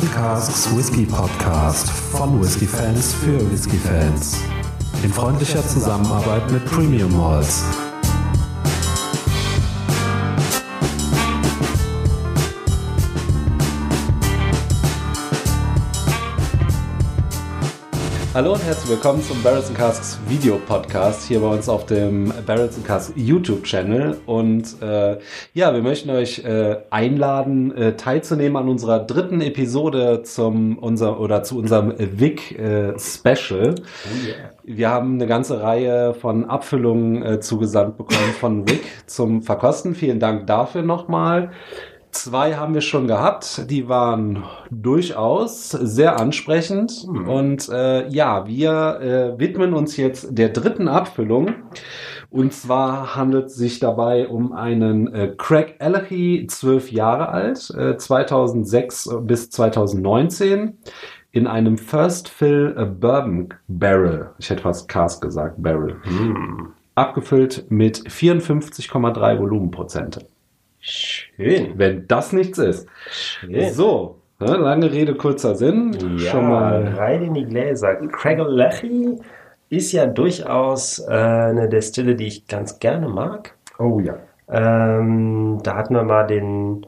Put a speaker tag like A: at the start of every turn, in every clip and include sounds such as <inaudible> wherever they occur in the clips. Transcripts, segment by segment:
A: And Casks Whisky Podcast von Whisky Fans für Whisky Fans. In freundlicher Zusammenarbeit mit Premium Malls.
B: Hallo und herzlich willkommen zum Barrels Casks Video Podcast hier bei uns auf dem Barrels Casks YouTube Channel. Und äh, ja, wir möchten euch äh, einladen, äh, teilzunehmen an unserer dritten Episode zum unser oder zu unserem Vic äh, Special. Oh yeah. Wir haben eine ganze Reihe von Abfüllungen äh, zugesandt bekommen von Vic zum Verkosten. Vielen Dank dafür nochmal. Zwei haben wir schon gehabt, die waren durchaus sehr ansprechend. Mhm. Und äh, ja, wir äh, widmen uns jetzt der dritten Abfüllung. Und zwar handelt es sich dabei um einen äh, Craig Ellery, zwölf Jahre alt, äh, 2006 bis 2019, in einem First Fill äh, Bourbon Barrel. Ich hätte fast Cask gesagt, Barrel. Mhm. Abgefüllt mit 54,3 Volumenprozente.
C: Schön.
B: Wenn das nichts ist. Schön. So, ne, lange Rede, kurzer Sinn.
C: Ja, Schon mal rein in die Gläser. Craigolechy ist ja durchaus äh, eine Destille, die ich ganz gerne mag.
B: Oh ja.
C: Ähm, da hatten wir mal den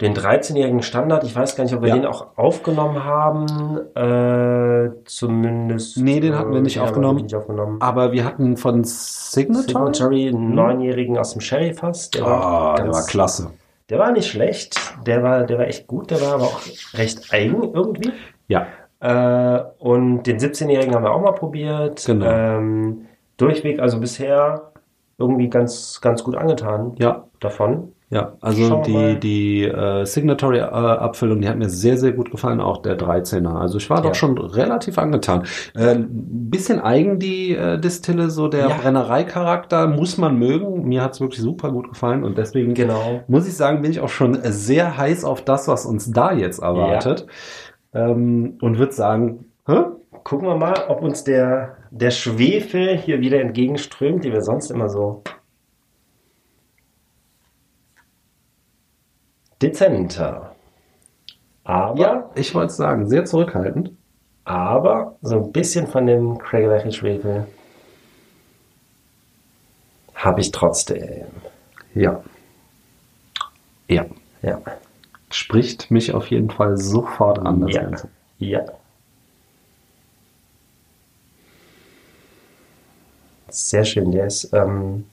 C: den 13-jährigen Standard, ich weiß gar nicht, ob wir ja. den auch aufgenommen haben, äh, zumindest.
B: Nee, den hatten wir nicht, aufgenommen,
C: wir nicht aufgenommen.
B: Aber wir hatten von Signatory,
C: Signatory einen neunjährigen aus dem Sherry-Fass.
B: Der, oh, war ganz, der war klasse.
C: Der war nicht schlecht, der war, der war echt gut, der war aber auch recht eigen irgendwie.
B: Ja.
C: Äh, und den 17-jährigen haben wir auch mal probiert.
B: Genau.
C: Ähm, durchweg, also bisher irgendwie ganz, ganz gut angetan
B: ja.
C: davon.
B: Ja, also die, die äh, Signatory-Abfüllung, die hat mir sehr, sehr gut gefallen, auch der 13er. Also ich war ja. doch schon relativ angetan. Äh, bisschen eigen die äh, Distille, so der ja. Brennereicharakter muss man mögen. Mir hat's wirklich super gut gefallen und deswegen
C: genau.
B: muss ich sagen, bin ich auch schon sehr heiß auf das, was uns da jetzt erwartet. Ja. Ähm, und würde sagen,
C: hä? gucken wir mal, ob uns der, der Schwefel hier wieder entgegenströmt, die wir sonst immer so dezenter. Aber.
B: Ja, ich wollte sagen, sehr zurückhaltend.
C: Aber so ein bisschen von dem Craig Schwefel habe ich trotzdem.
B: Ja.
C: Ja. Ja.
B: Spricht mich auf jeden Fall sofort an,
C: das ja. Ganze. Ja. Sehr schön. Der ist ähm,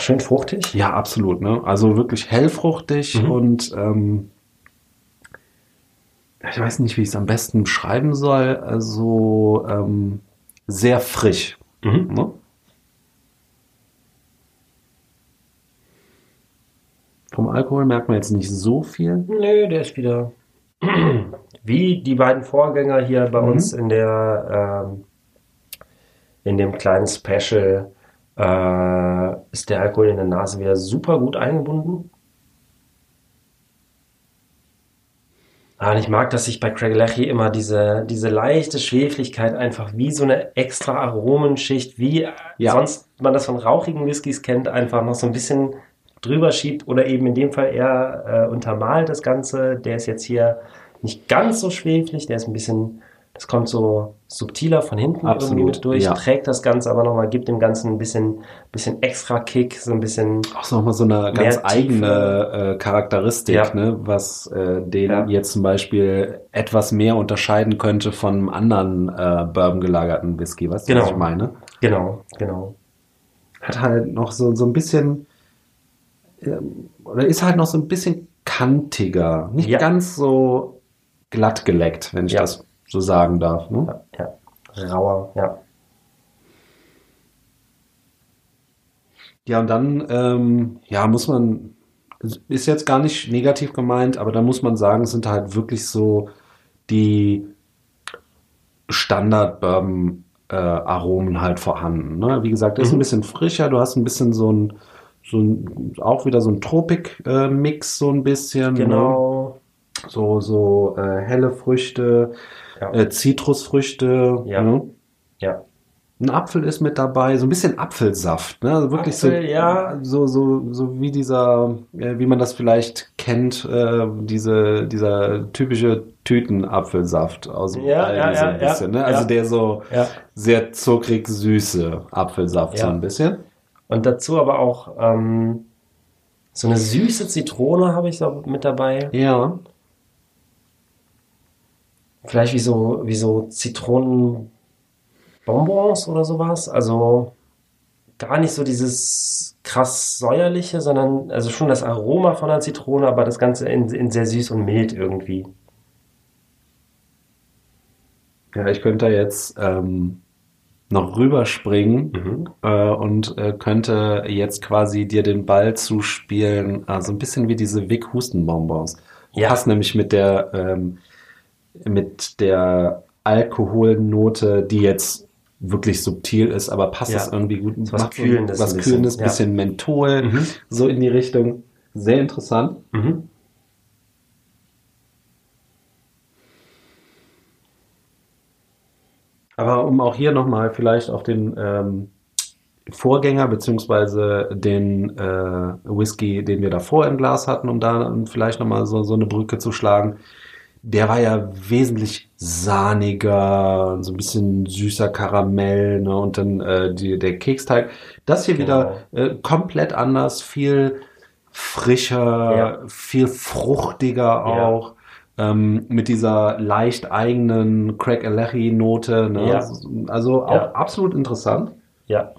C: schön fruchtig?
B: Ja, absolut. Ne? Also wirklich hellfruchtig mhm. und ähm, ich weiß nicht, wie ich es am besten beschreiben soll. Also ähm, sehr frisch. Mhm. Ne? Vom Alkohol merkt man jetzt nicht so viel.
C: Nö, der ist wieder <clears throat> wie die beiden Vorgänger hier bei mhm. uns in der ähm, in dem kleinen Special äh, ist der Alkohol in der Nase wieder super gut eingebunden. Ah, und ich mag, dass sich bei Craig Lechy immer diese, diese leichte Schweflichkeit einfach wie so eine extra Aromenschicht, wie ja. sonst man das von rauchigen Whiskys kennt, einfach noch so ein bisschen drüber schiebt oder eben in dem Fall eher äh, untermalt das Ganze. Der ist jetzt hier nicht ganz so schweflig, der ist ein bisschen es kommt so subtiler von hinten
B: Absolut,
C: irgendwie mit durch,
B: ja.
C: trägt das Ganze aber nochmal, gibt dem Ganzen ein bisschen, bisschen extra Kick, so ein bisschen.
B: Auch so nochmal so eine ganz eigene äh, Charakteristik, ja. ne, was äh, den ja. jetzt zum Beispiel etwas mehr unterscheiden könnte von einem anderen äh, Bourbon gelagerten Whisky, was
C: genau.
B: ich meine?
C: Genau, genau.
B: Hat halt noch so, so ein bisschen, äh, oder ist halt noch so ein bisschen kantiger, nicht ganz so glatt geleckt, wenn ich das so sagen darf. Ne?
C: Ja, ja. Rauer, ja.
B: Ja, und dann, ähm, ja, muss man, ist jetzt gar nicht negativ gemeint, aber da muss man sagen, es sind halt wirklich so die Standard-Bourbon-Aromen äh, halt vorhanden. Ne? Wie gesagt, der mhm. ist ein bisschen frischer, du hast ein bisschen so ein, so ein auch wieder so ein Tropik-Mix, äh, so ein bisschen.
C: Ne? Genau.
B: Ne? So, so äh, helle Früchte, ja. äh, Zitrusfrüchte.
C: Ja. Ne? ja.
B: Ein Apfel ist mit dabei, so ein bisschen Apfelsaft, ne? Also wirklich Apfel, so,
C: ja.
B: so, so, so wie dieser, wie man das vielleicht kennt, äh, diese, dieser typische Tütenapfelsaft aus dem
C: ja, ja, so ein
B: bisschen, ne? Also der so sehr zuckrig süße Apfelsaft so ein bisschen.
C: Und dazu aber auch ähm, so eine süße Zitrone habe ich so mit dabei.
B: Ja.
C: Vielleicht wie so, wie so Zitronen Bonbons oder sowas. Also gar nicht so dieses krass säuerliche, sondern also schon das Aroma von der Zitrone, aber das Ganze in, in sehr süß und mild irgendwie.
B: Ja, ich könnte jetzt ähm, noch rüberspringen mhm. äh, und äh, könnte jetzt quasi dir den Ball zuspielen, also ein bisschen wie diese Wick Hustenbonbons. Ja. Passt nämlich mit der ähm, mit der Alkoholnote, die jetzt wirklich subtil ist, aber passt ja. das irgendwie gut.
C: Was Macht Kühlendes.
B: Was Kühlendes, bisschen, ja. Menthol, mhm. so in die Richtung. Sehr interessant. Mhm. Aber um auch hier nochmal vielleicht auf den ähm, Vorgänger beziehungsweise den äh, Whisky, den wir davor im Glas hatten, um da vielleicht nochmal so, so eine Brücke zu schlagen der war ja wesentlich sahniger, so ein bisschen süßer Karamell, ne? Und dann äh, die, der Keksteig. Das hier genau. wieder äh, komplett anders, viel frischer, ja. viel fruchtiger auch. Ja. Ähm, mit dieser leicht eigenen Craig Alechi Note. Ne? Ja. Also auch absolut interessant.
C: Ja.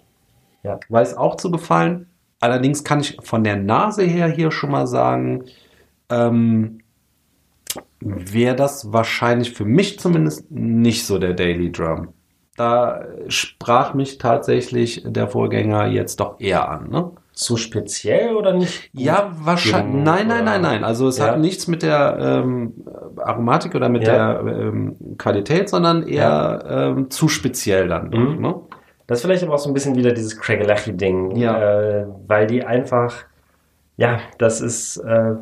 C: ja.
B: Weiß auch zu gefallen. Allerdings kann ich von der Nase her hier schon mal sagen, ähm, wäre das wahrscheinlich für mich zumindest nicht so der Daily Drum. Da sprach mich tatsächlich der Vorgänger jetzt doch eher an. Ne?
C: Zu speziell oder nicht?
B: Ja, wahrscheinlich. Nein, nein, nein, nein. Also es ja. hat nichts mit der ähm, Aromatik oder mit ja. der ähm, Qualität, sondern eher ja. ähm, zu speziell dann. Mhm. Ne?
C: Das ist vielleicht aber auch so ein bisschen wieder dieses Craig-Alechi-Ding.
B: Ja.
C: Äh, weil die einfach, ja, das ist äh,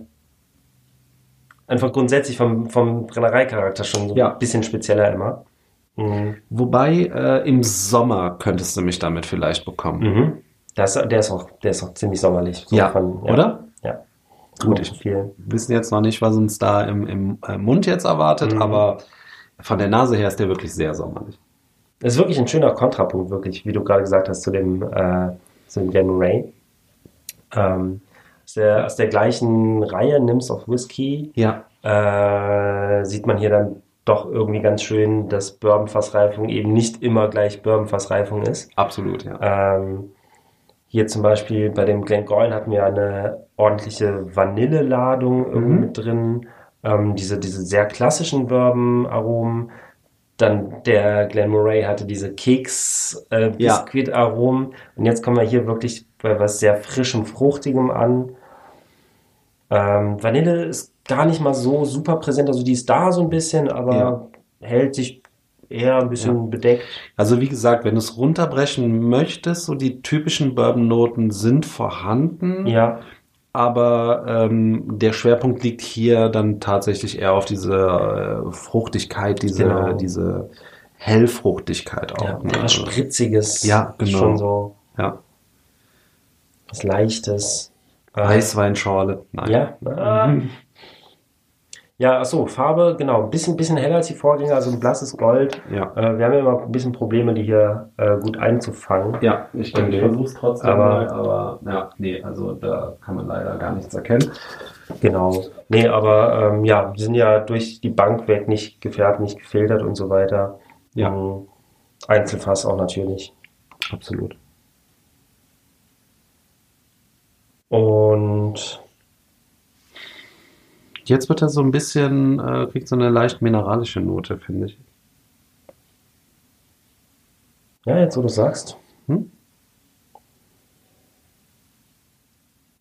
C: einfach grundsätzlich vom, vom Brennereicharakter schon so ja. ein bisschen spezieller immer.
B: Mhm. Wobei äh, im Sommer könntest du mich damit vielleicht bekommen.
C: Mhm. Das, der, ist auch, der ist auch ziemlich sommerlich.
B: So ja. Von, ja. oder?
C: Ja.
B: Gut, ich viel. wissen jetzt noch nicht, was uns da im, im äh, Mund jetzt erwartet, mhm. aber von der Nase her ist der wirklich sehr sommerlich.
C: Das ist wirklich ein schöner Kontrapunkt, wirklich, wie du gerade gesagt hast, zu dem, äh, zu dem Glen Ray. Ähm, aus der, aus der gleichen Reihe, Nims of Whiskey,
B: ja.
C: äh, sieht man hier dann doch irgendwie ganz schön, dass Bourbonfassreifung eben nicht immer gleich Bourbonfassreifung ist.
B: Absolut, ja.
C: Ähm, hier zum Beispiel bei dem Glengoyne hatten wir eine ordentliche Vanilleladung irgendwie mhm. mit drin. Ähm, diese, diese sehr klassischen Bourbon-Aromen. Dann der Glen Murray hatte diese Keks-Biskuit-Aromen. Äh, Und jetzt kommen wir hier wirklich bei was sehr frischem, fruchtigem an. Ähm, Vanille ist gar nicht mal so super präsent, also die ist da so ein bisschen, aber ja. hält sich eher ein bisschen ja. bedeckt.
B: Also wie gesagt, wenn du es runterbrechen möchtest, so die typischen Bourbon-Noten sind vorhanden.
C: Ja.
B: Aber ähm, der Schwerpunkt liegt hier dann tatsächlich eher auf diese äh, Fruchtigkeit, diese, genau. diese Hellfruchtigkeit auch.
C: Ja, ne? was Spritziges.
B: Ja, genau.
C: Schon so.
B: Ja
C: was Leichtes.
B: Weißweinschorle.
C: Nein. Ja. Mhm. <laughs> Ja, achso, Farbe, genau, ein bisschen, bisschen heller als die Vorgänger, also ein blasses Gold.
B: Ja.
C: Äh, wir haben ja immer ein bisschen Probleme, die hier äh, gut einzufangen.
B: Ja, ich, ich versuche es trotzdem aber, mal, aber ja, nee, also da kann man leider gar nichts erkennen.
C: Genau. Nee, aber ähm, ja, die sind ja durch die Bank weg nicht gefärbt, nicht gefiltert und so weiter.
B: Ja. Ähm,
C: Einzelfass auch natürlich.
B: Absolut.
C: Und
B: jetzt wird er so ein bisschen, äh, kriegt so eine leicht mineralische Note, finde ich.
C: Ja, jetzt wo du sagst. Hm?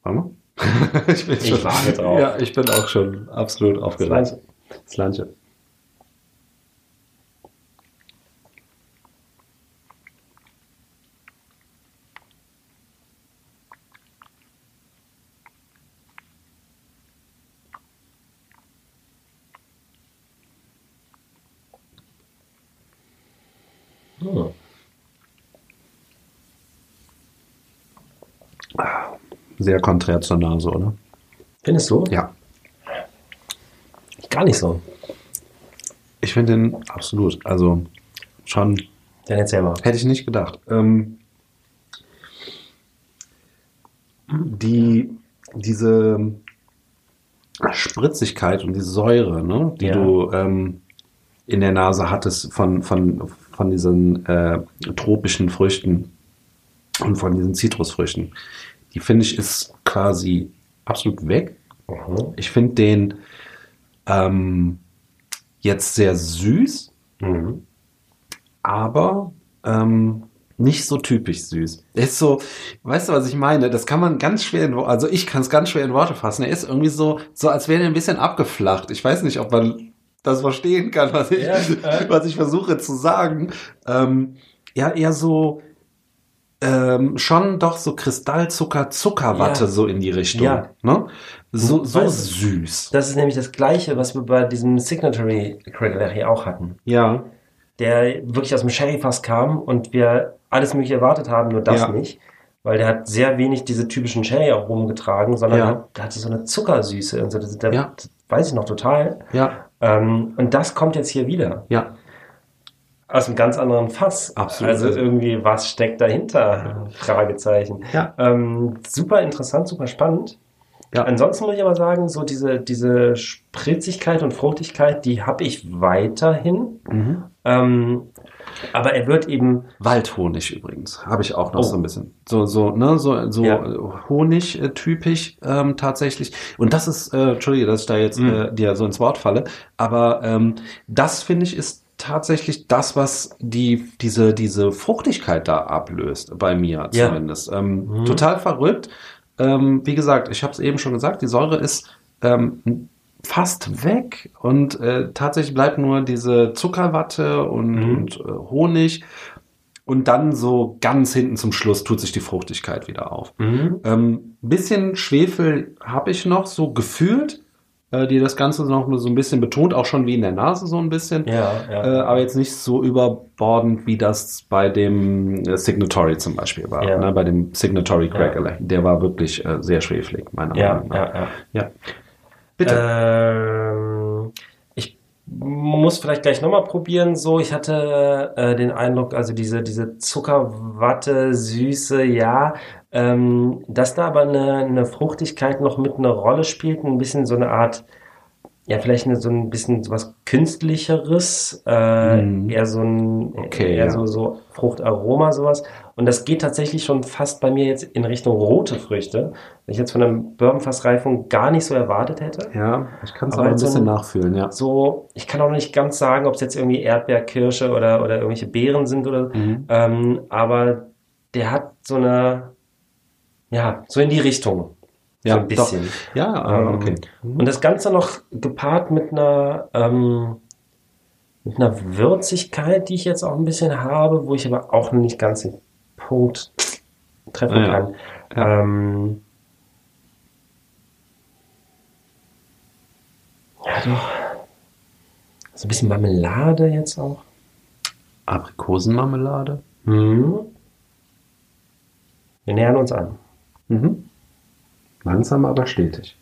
B: Warte <laughs> ich bin ich schon, warte drauf. Ja, ich bin auch schon absolut aufgeregt.
C: Das Lanche.
B: Sehr konträr zur Nase, oder?
C: Findest du?
B: Ja.
C: Gar nicht so.
B: Ich finde den absolut. Also schon.
C: Dann erzähl mal.
B: Hätte ich nicht gedacht. Ähm, die, diese Spritzigkeit und die Säure, ne, die
C: Ja.
B: du ähm, in der Nase hattest von, von, von diesen äh, tropischen Früchten und von diesen Zitrusfrüchten, die finde ich ist quasi absolut weg.
C: Mhm.
B: Ich finde den ähm, jetzt sehr süß,
C: Mhm.
B: aber ähm, nicht so typisch süß. Er ist so, weißt du, was ich meine? Das kann man ganz schwer in Worte, also ich kann es ganz schwer in Worte fassen. Er ist irgendwie so, so als wäre er ein bisschen abgeflacht. Ich weiß nicht, ob man das verstehen kann, was ich,
C: Ja, äh. <laughs>
B: was ich versuche zu sagen. Ähm, ja, eher so, ähm, schon doch so Kristallzucker, Zuckerwatte
C: Ja.
B: so in die Richtung.
C: Ja.
B: Ne? So, so
C: Weißt
B: süß.
C: Das ist nämlich das Gleiche, was wir bei diesem Signatory Craig Larry auch hatten.
B: Ja,
C: Der wirklich aus dem Sherryfass kam und wir alles mögliche erwartet haben, nur das
B: Ja.
C: nicht. Weil der hat sehr wenig diese typischen Sherry-Aromen getragen, sondern
B: Ja.
C: hat, der hatte so eine Zuckersüße und so. Das,
B: Ja.
C: das weiß ich noch total.
B: ja,
C: Ähm, und das kommt jetzt hier wieder.
B: ja.
C: Aus einem ganz anderen Fass.
B: Absolut.
C: Also irgendwie, was steckt dahinter? Fragezeichen.
B: Ja.
C: Ähm, super interessant, super spannend.
B: Ja.
C: Ansonsten muss ich aber sagen, so diese, diese Spritzigkeit und Fruchtigkeit, die habe ich weiterhin.
B: Mhm.
C: Ähm, aber er wird eben,
B: Waldhonig übrigens, habe ich auch noch
C: Oh.
B: so ein bisschen. So, so, ne, so, so
C: Ja.
B: Honig-typisch ähm, tatsächlich. Und das ist, äh, entschuldige, dass ich da jetzt
C: Mhm.
B: äh, dir so ins Wort falle, aber ähm, das finde ich ist tatsächlich das, was die, diese, diese Fruchtigkeit da ablöst, bei mir
C: Ja.
B: zumindest. Ähm,
C: Mhm.
B: Total verrückt. Ähm, wie gesagt, ich habe es eben schon gesagt, die Säure ist ähm, fast weg und äh, tatsächlich bleibt nur diese Zuckerwatte und,
C: Mhm.
B: und äh, Honig. Und dann so ganz hinten zum Schluss tut sich die Fruchtigkeit wieder auf.
C: Mhm.
B: Ähm, bisschen Schwefel habe ich noch so gefühlt, äh, die das Ganze noch so ein bisschen betont, auch schon wie in der Nase so ein bisschen.
C: ja, ja.
B: Äh, aber jetzt nicht so überbordend, wie das bei dem äh, Signatory zum Beispiel war.
C: Ja.
B: Ne? Bei dem Signatory
C: Ja.
B: Cracker. Der war wirklich äh, sehr schweflig, meiner
C: ja,
B: Meinung nach.
C: ja, ja.
B: ja. Bitte.
C: Muss vielleicht gleich nochmal probieren. So, ich hatte äh, den Eindruck, also diese, diese Zuckerwatte, Süße, ja, ähm, dass da aber eine, eine Fruchtigkeit noch mit einer Rolle spielt, ein bisschen so eine Art, ja, vielleicht eine, so ein bisschen sowas Künstlicheres, äh,
B: Mhm.
C: eher so ein,
B: Okay,
C: eher
B: ja.
C: so, so Fruchtaroma, sowas. Und das geht tatsächlich schon fast bei mir jetzt in Richtung rote Früchte, was ich jetzt von der Bourbonfassreifung gar nicht so erwartet hätte
B: ja, ich kann es
C: aber
B: aber ein
C: halt so
B: bisschen
C: ein-
B: nachfühlen, ja.
C: so, ich kann auch nicht ganz sagen, ob es jetzt irgendwie Erdbeer, Kirsche oder, oder irgendwelche Beeren sind oder,
B: Mhm.
C: ähm, aber der hat so eine, ja, so in die Richtung.
B: Ja,
C: so ein bisschen.
B: Doch. Ja, ah,
C: Ähm,
B: okay. Mhm.
C: Und das Ganze noch gepaart mit einer, ähm, mit einer Würzigkeit, die ich jetzt auch ein bisschen habe, wo ich aber auch nicht ganz den Punkt treffen
B: Ja.
C: kann.
B: Ja.
C: Ähm, ja, doch. So ein bisschen Marmelade jetzt auch.
B: Aprikosenmarmelade.
C: Mhm. Wir nähern uns an.
B: Mhm. Langsam, aber stetig.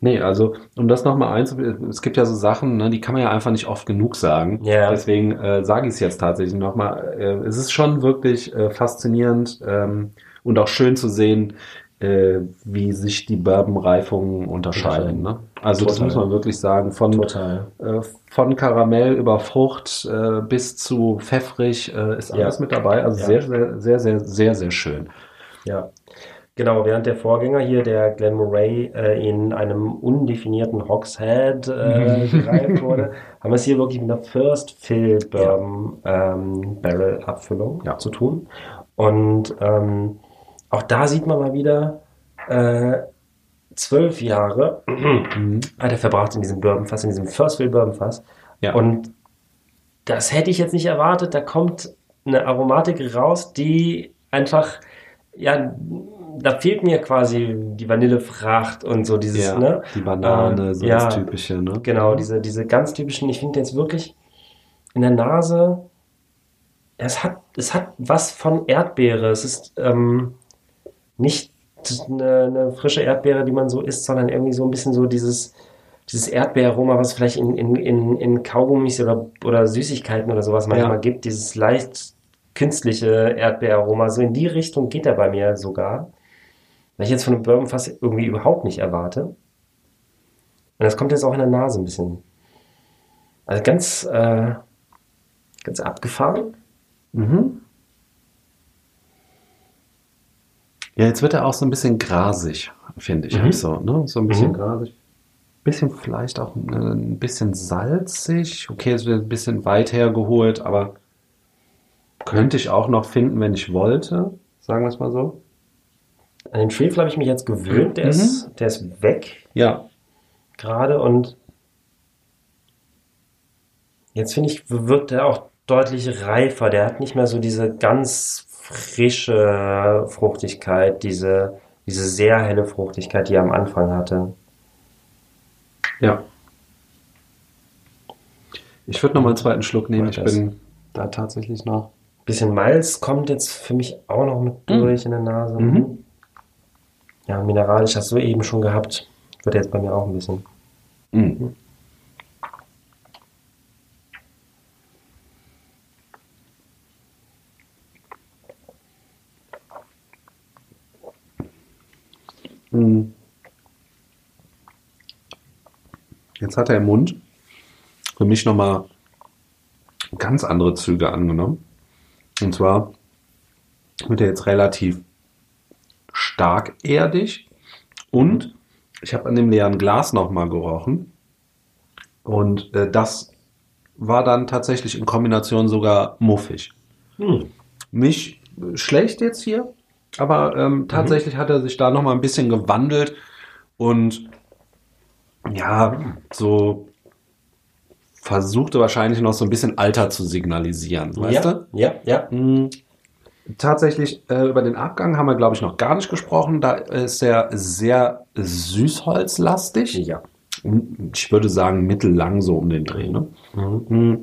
B: Nee, also um das nochmal einzubilden, es gibt ja so Sachen, ne, die kann man ja einfach nicht oft genug sagen.
C: Ja.
B: Deswegen äh, sage ich es jetzt tatsächlich nochmal. Äh, es ist schon wirklich äh, faszinierend ähm, und auch schön zu sehen, äh, wie sich die Bourbon-Reifungen unterscheiden. Ne? Also das
C: Total.
B: muss man wirklich sagen. Von, äh, von Karamell über Frucht äh, bis zu pfeffrig äh, ist
C: Ja.
B: alles mit dabei. Also
C: Ja.
B: sehr, sehr, sehr, sehr, sehr, sehr schön.
C: Ja, genau. Während der Vorgänger hier, der Glen Murray, äh, in einem undefinierten Hogshead äh, gereift wurde, <laughs> haben wir es hier wirklich mit einer First Fill Bourbon ähm, Barrel Abfüllung
B: Ja.
C: zu tun. Und ähm, auch da sieht man mal wieder, äh, zwölf Jahre hat er verbracht in diesem Bourbonfass, in diesem First Fill Bourbonfass.
B: Ja.
C: Und das hätte ich jetzt nicht erwartet. Da kommt eine Aromatik raus, die einfach, ja, da fehlt mir quasi die Vanillefracht und so dieses,
B: ja,
C: ne?
B: die Banane,
C: Äh,
B: so
C: ja.
B: das Typische. Ne?
C: Genau, diese, diese ganz typischen, ich finde jetzt wirklich in der Nase es hat, es hat was von Erdbeere. Es ist ähm, nicht eine, eine, frische Erdbeere, die man so isst, sondern irgendwie so ein bisschen so dieses, dieses Erdbeeraroma, was vielleicht in, in, in, in Kaugummis oder, oder Süßigkeiten oder sowas manchmal ja. gibt. Dieses leicht künstliche Erdbeeraroma. So in die Richtung geht er bei mir sogar. Was ich jetzt von einem Bourbon fast irgendwie überhaupt nicht erwarte. Und das kommt jetzt auch in der Nase ein bisschen. Also ganz, äh, ganz abgefahren. Mhm.
B: Ja, jetzt wird er auch so ein bisschen grasig, finde ich. Mhm. So, ne? so ein bisschen mhm. grasig. Bisschen vielleicht auch ein bisschen salzig. Okay, es wird ein bisschen weit hergeholt, aber könnte ich auch noch finden, wenn ich wollte. Sagen wir es mal so.
C: An den Schwefel habe ich mich jetzt gewöhnt. Der, mhm. ist, der ist weg.
B: Ja.
C: Gerade und jetzt finde ich, wirkt er auch deutlich reifer. Der hat nicht mehr so diese ganz frische Fruchtigkeit, diese, diese sehr helle Fruchtigkeit, die er am Anfang hatte.
B: Ja. Ich würde noch mal einen zweiten Schluck nehmen. Ich bin da tatsächlich noch.
C: Bisschen Malz kommt jetzt für mich auch noch mit hm. durch mm. in der Nase. Mhm. Ja, mineralisch hast du eben schon gehabt. Wird jetzt bei mir auch ein bisschen. Mhm.
B: Jetzt hat er im Mund für mich nochmal ganz andere Züge angenommen. Und zwar wird er jetzt relativ stark erdig und ich habe an dem leeren Glas nochmal gerochen. Und äh, das war dann tatsächlich in Kombination sogar muffig. Hm. Nicht schlecht jetzt hier, aber ähm, mhm. tatsächlich mhm. hat er sich da noch mal ein bisschen gewandelt und ja, so versuchte wahrscheinlich noch so ein bisschen Alter zu signalisieren, weißt
C: ja, du? Ja, ja. Mhm.
B: Tatsächlich äh, über den Abgang haben wir, glaube ich, noch gar nicht gesprochen. Da ist er sehr süßholzlastig.
C: Ja.
B: Ich würde sagen mittellang so um den Dreh. Ne? Mhm. mhm.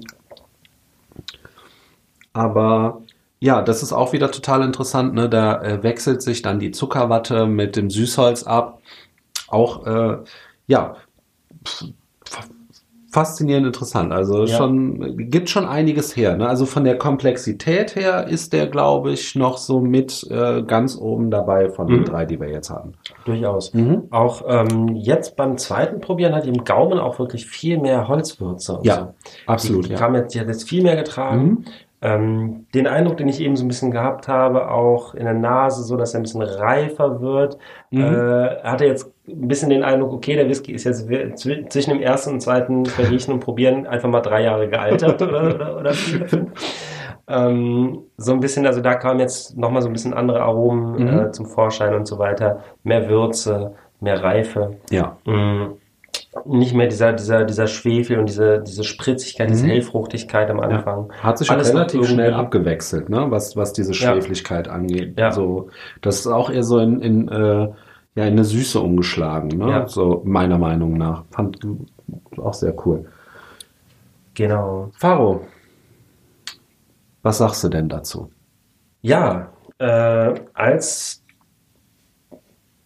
B: Aber ja, das ist auch wieder total interessant. Ne? Da äh, wechselt sich dann die Zuckerwatte mit dem Süßholz ab. Auch, äh, ja, faszinierend interessant. Also ja. schon, gibt schon einiges her. Ne? Also von der Komplexität her ist der, glaube ich, noch so mit äh, ganz oben dabei von den mhm. drei, die wir jetzt haben.
C: Durchaus. Mhm. Auch ähm, jetzt beim zweiten Probieren hat im Gaumen auch wirklich viel mehr Holzwürze.
B: ja, so. absolut.
C: Die, die ja. haben jetzt, die hat jetzt viel mehr getragen. Mhm. Ähm, den Eindruck, den ich eben so ein bisschen gehabt habe, auch in der Nase, so dass er ein bisschen reifer wird, mhm. äh, hatte jetzt ein bisschen den Eindruck, okay, der Whisky ist jetzt zwischen dem ersten und zweiten Verriechen und Probieren einfach mal drei Jahre gealtert oder, oder, oder. Ähm, so ein bisschen, also da kamen jetzt nochmal so ein bisschen andere Aromen mhm. äh, zum Vorschein und so weiter. Mehr Würze, mehr Reife.
B: Ja.
C: Mhm nicht mehr dieser, dieser, dieser Schwefel und diese, diese Spritzigkeit, mhm. diese Hellfruchtigkeit am Anfang.
B: Ja. Hat sich Alles relativ schnell abgewechselt, ne? was, was diese Schwefligkeit ja. angeht. Ja. So, das ist auch eher so in, in, äh, ja, in eine Süße umgeschlagen, ne? Ja. so meiner Meinung nach. Fand auch sehr cool.
C: Genau.
B: Faro, was sagst du denn dazu?
C: Ja, äh, als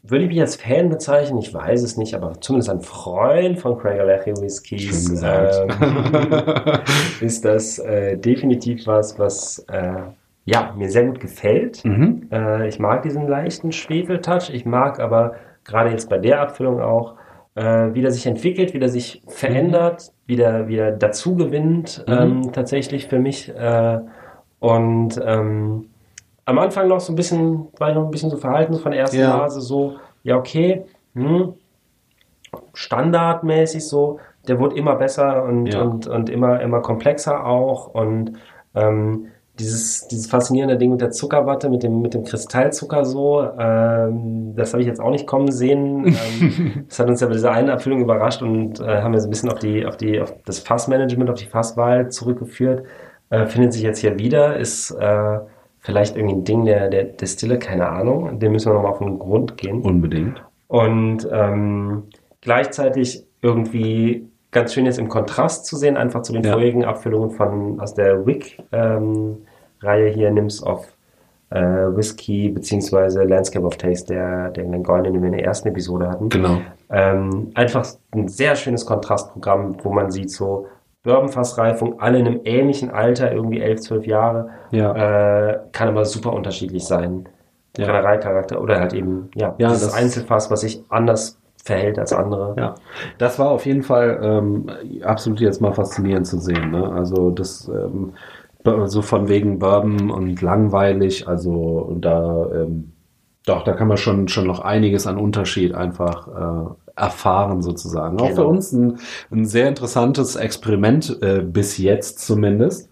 C: würde ich mich als Fan bezeichnen? Ich weiß es nicht, aber zumindest ein Freund von Craig Alechi Whiskys ähm, <laughs> ist das äh, definitiv was, was äh, ja, mir sehr gut gefällt. Mhm. Äh, ich mag diesen leichten Schwefeltouch. Ich mag aber gerade jetzt bei der Abfüllung auch, äh, wie der sich entwickelt, wie der sich verändert, mhm. wie der wieder dazu gewinnt, mhm. ähm, tatsächlich für mich. Äh, und ähm, am Anfang noch so ein bisschen, war ich noch ein bisschen so verhalten von der ersten ja. Phase, so, ja, okay, hm, standardmäßig so, der wurde immer besser und, ja. und, und immer, immer komplexer auch und ähm, dieses, dieses faszinierende Ding mit der Zuckerwatte, mit dem, mit dem Kristallzucker so, ähm, das habe ich jetzt auch nicht kommen sehen. <laughs> ähm, das hat uns ja bei dieser einen Abfüllung überrascht und äh, haben wir so ein bisschen auf die, auf die, auf das Fassmanagement, auf die Fasswahl zurückgeführt. Äh, findet sich jetzt hier wieder, ist äh, vielleicht irgendwie ein Ding der, der Destille, keine Ahnung. Dem müssen wir nochmal auf den Grund gehen.
B: Unbedingt.
C: Und ähm, gleichzeitig irgendwie ganz schön jetzt im Kontrast zu sehen, einfach zu den ja. vorherigen Abfüllungen von aus der Wick ähm, hier nimmst auf äh, Whisky beziehungsweise Landscape of Taste, der, der Glengoyne, den wir in der ersten Episode hatten.
B: Genau.
C: Ähm, einfach ein sehr schönes Kontrastprogramm, wo man sieht, so Bourbonfassreifung, alle in einem ähnlichen Alter, irgendwie elf, zwölf Jahre,
B: Ja.
C: äh, kann aber super unterschiedlich sein.
B: Ja.
C: Brennereicharakter oder halt eben, ja,
B: Ja,
C: dieses
B: das-
C: Einzelfass, was sich anders verhält als andere.
B: Ja, das war auf jeden Fall ähm, absolut jetzt mal faszinierend zu sehen. Ne? Also das ähm, so von wegen Bourbon und langweilig, also da ähm, doch, da kann man schon schon noch einiges an Unterschied einfach äh, erfahren sozusagen. Auch
C: Genau.
B: für uns ein, ein sehr interessantes Experiment äh, bis jetzt zumindest.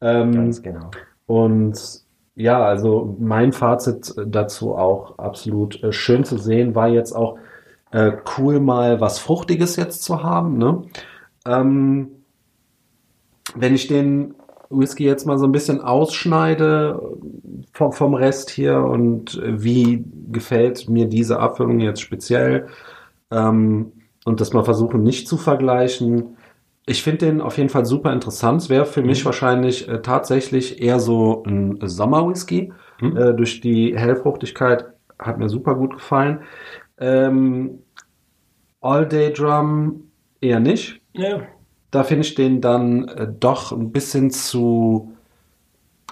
B: Ähm,
C: Ganz genau.
B: und ja, also mein Fazit dazu auch absolut äh, schön zu sehen, war jetzt auch äh, cool mal was Fruchtiges jetzt zu haben. Ne? Ähm, wenn ich den Whisky jetzt mal so ein bisschen ausschneide vom, vom Rest hier und äh, wie gefällt mir diese Abfüllung jetzt speziell ähm, und das mal versuchen nicht zu vergleichen. Ich finde den auf jeden Fall super interessant. Es wäre für mich wahrscheinlich äh, tatsächlich eher so ein Sommerwhisky.
C: Mhm.
B: Äh, durch die Hellfruchtigkeit hat mir super gut gefallen. Ähm, All Day Drum eher nicht.
C: Ja,
B: Da finde ich den dann äh, doch ein bisschen zu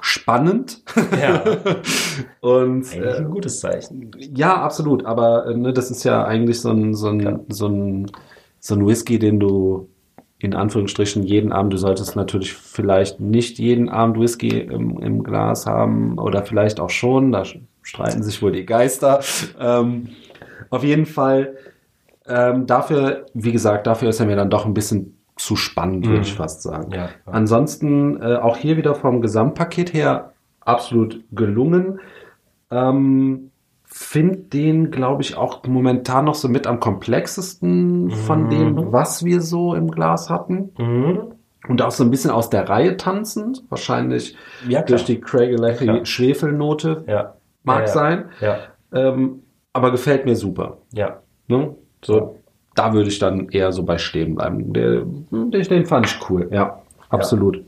B: spannend.
C: ja. <laughs>
B: Und
C: eigentlich
B: äh,
C: ein gutes Zeichen.
B: ja, absolut. Aber äh, ne, das ist ja eigentlich so ein, so, ein,
C: Ja.
B: so, ein, so ein Whisky, den du in Anführungsstrichen jeden Abend, du solltest natürlich vielleicht nicht jeden Abend Whisky im, im Glas haben oder vielleicht auch schon, da streiten sich wohl die Geister. Ähm, auf jeden Fall, ähm, dafür, wie gesagt, dafür ist er mir dann doch ein bisschen zu spannend, würde
C: Mhm.
B: ich fast sagen.
C: Ja,
B: Ansonsten äh, auch hier wieder vom Gesamtpaket her absolut gelungen. Ähm, Find den, glaube ich, auch momentan noch so mit am komplexesten von
C: Mhm.
B: dem, was wir so im Glas hatten.
C: mhm.
B: Und auch so ein bisschen aus der Reihe tanzend. Wahrscheinlich
C: ja
B: durch die Craig
C: Klar.
B: Schwefelnote
C: ja.
B: mag
C: ja, ja.
B: sein.
C: Ja,
B: Ähm, aber gefällt mir super.
C: ja.
B: Ne? So, da würde ich dann eher so bei stehen bleiben. Der, den, den fand ich cool, ja. Absolut.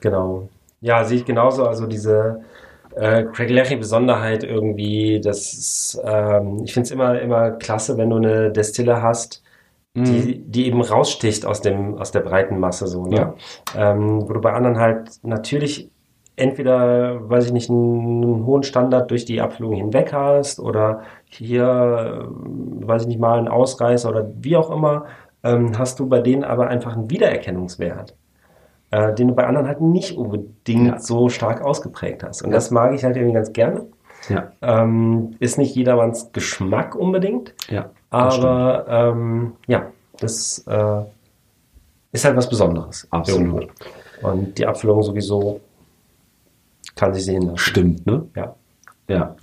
C: Genau. Ja, sehe ich genauso. Also diese äh, Craig Lechy Besonderheit irgendwie, das ist, ähm, ich finde es immer, immer klasse, wenn du eine Destille hast,
B: Mhm.
C: die, die eben raussticht aus dem, aus der breiten Masse so, ne?
B: Ja.
C: Ähm, wo du bei anderen halt natürlich entweder, weiß ich nicht, einen, hohen Standard durch die Abfüllung hinweg hast oder hier, äh, weiß ich nicht mal, einen Ausreißer oder wie auch immer, ähm, hast du bei denen aber einfach einen Wiedererkennungswert äh, den du bei anderen halt nicht unbedingt
B: Ja.
C: so stark ausgeprägt hast. Und
B: Ja.
C: das mag ich halt irgendwie ganz gerne.
B: Ja,
C: Ähm, ist nicht jedermanns Geschmack unbedingt,
B: ja.
C: aber ähm, ja, das äh, ist halt was Besonderes.
B: Absolut.
C: Irgendwo. Und die Abfüllung sowieso kann sich sehen lassen.
B: Stimmt, ne?
C: Ja.
B: Ja.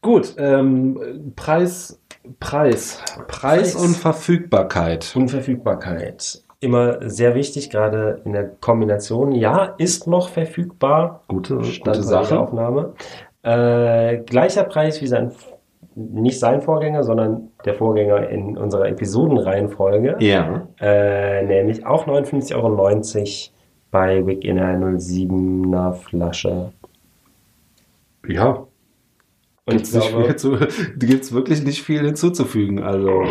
B: Gut, ähm, Preis, Preis, Preis,
C: Preis.
B: und Verfügbarkeit.
C: Unverfügbarkeit. Immer sehr wichtig, gerade in der Kombination. Ja, ist noch verfügbar.
B: Gute,
C: Stand
B: gute Sache.
C: Aufnahme. Äh, gleicher Preis wie sein, nicht sein Vorgänger, sondern der Vorgänger in unserer Episodenreihenfolge.
B: Ja.
C: Äh, nämlich auch 59,90 Euro bei Wick in einer 07er Flasche.
B: Ja.
C: Und
B: Gibt's, zu, <laughs> gibt's wirklich nicht viel hinzuzufügen. Also,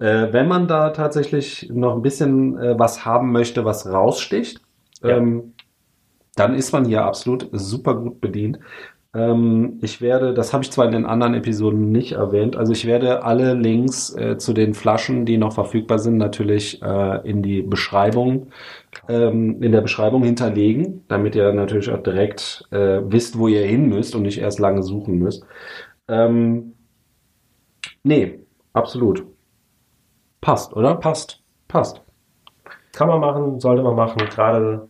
B: äh, wenn man da tatsächlich noch ein bisschen äh, was haben möchte, was raussticht,
C: Ja.
B: ähm, dann ist man hier absolut super gut bedient. Ähm, ich werde, das habe ich zwar in den anderen Episoden nicht erwähnt, also ich werde alle Links äh, zu den Flaschen, die noch verfügbar sind, natürlich äh, in die Beschreibung, ähm, in der Beschreibung hinterlegen, damit ihr natürlich auch direkt äh, wisst, wo ihr hin müsst und nicht erst lange suchen müsst. Ähm, nee, absolut. Passt, oder?
C: passt.
B: Passt.
C: Kann man machen, sollte man machen. Gerade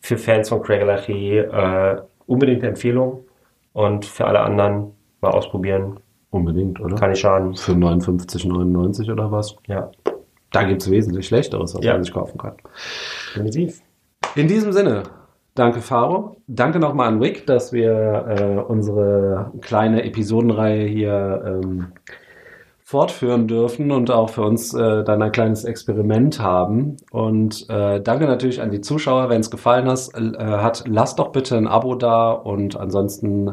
C: für Fans von Craig Lachey äh, unbedingt Empfehlung. Und für alle anderen mal ausprobieren.
B: Unbedingt, oder?
C: Kann nicht schaden.
B: Für 59,99 oder was?
C: Ja,
B: Da gibt es wesentlich Schlechteres, was
C: Ja.
B: man sich kaufen kann.
C: definitiv.
B: In diesem Sinne, danke Faro. Danke nochmal an Rick, dass wir äh, unsere kleine Episodenreihe hier ähm, fortführen dürfen und auch für uns äh, dann ein kleines Experiment haben. Und äh, danke natürlich an die Zuschauer, wenn es gefallen has, äh, hat. Lasst doch bitte ein Abo da und ansonsten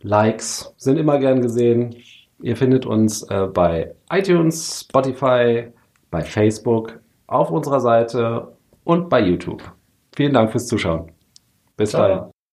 B: Likes sind immer gern gesehen. Ihr findet uns äh, bei iTunes, Spotify, bei Facebook, auf unserer Seite und bei YouTube. Vielen Dank fürs Zuschauen. Bis dahin.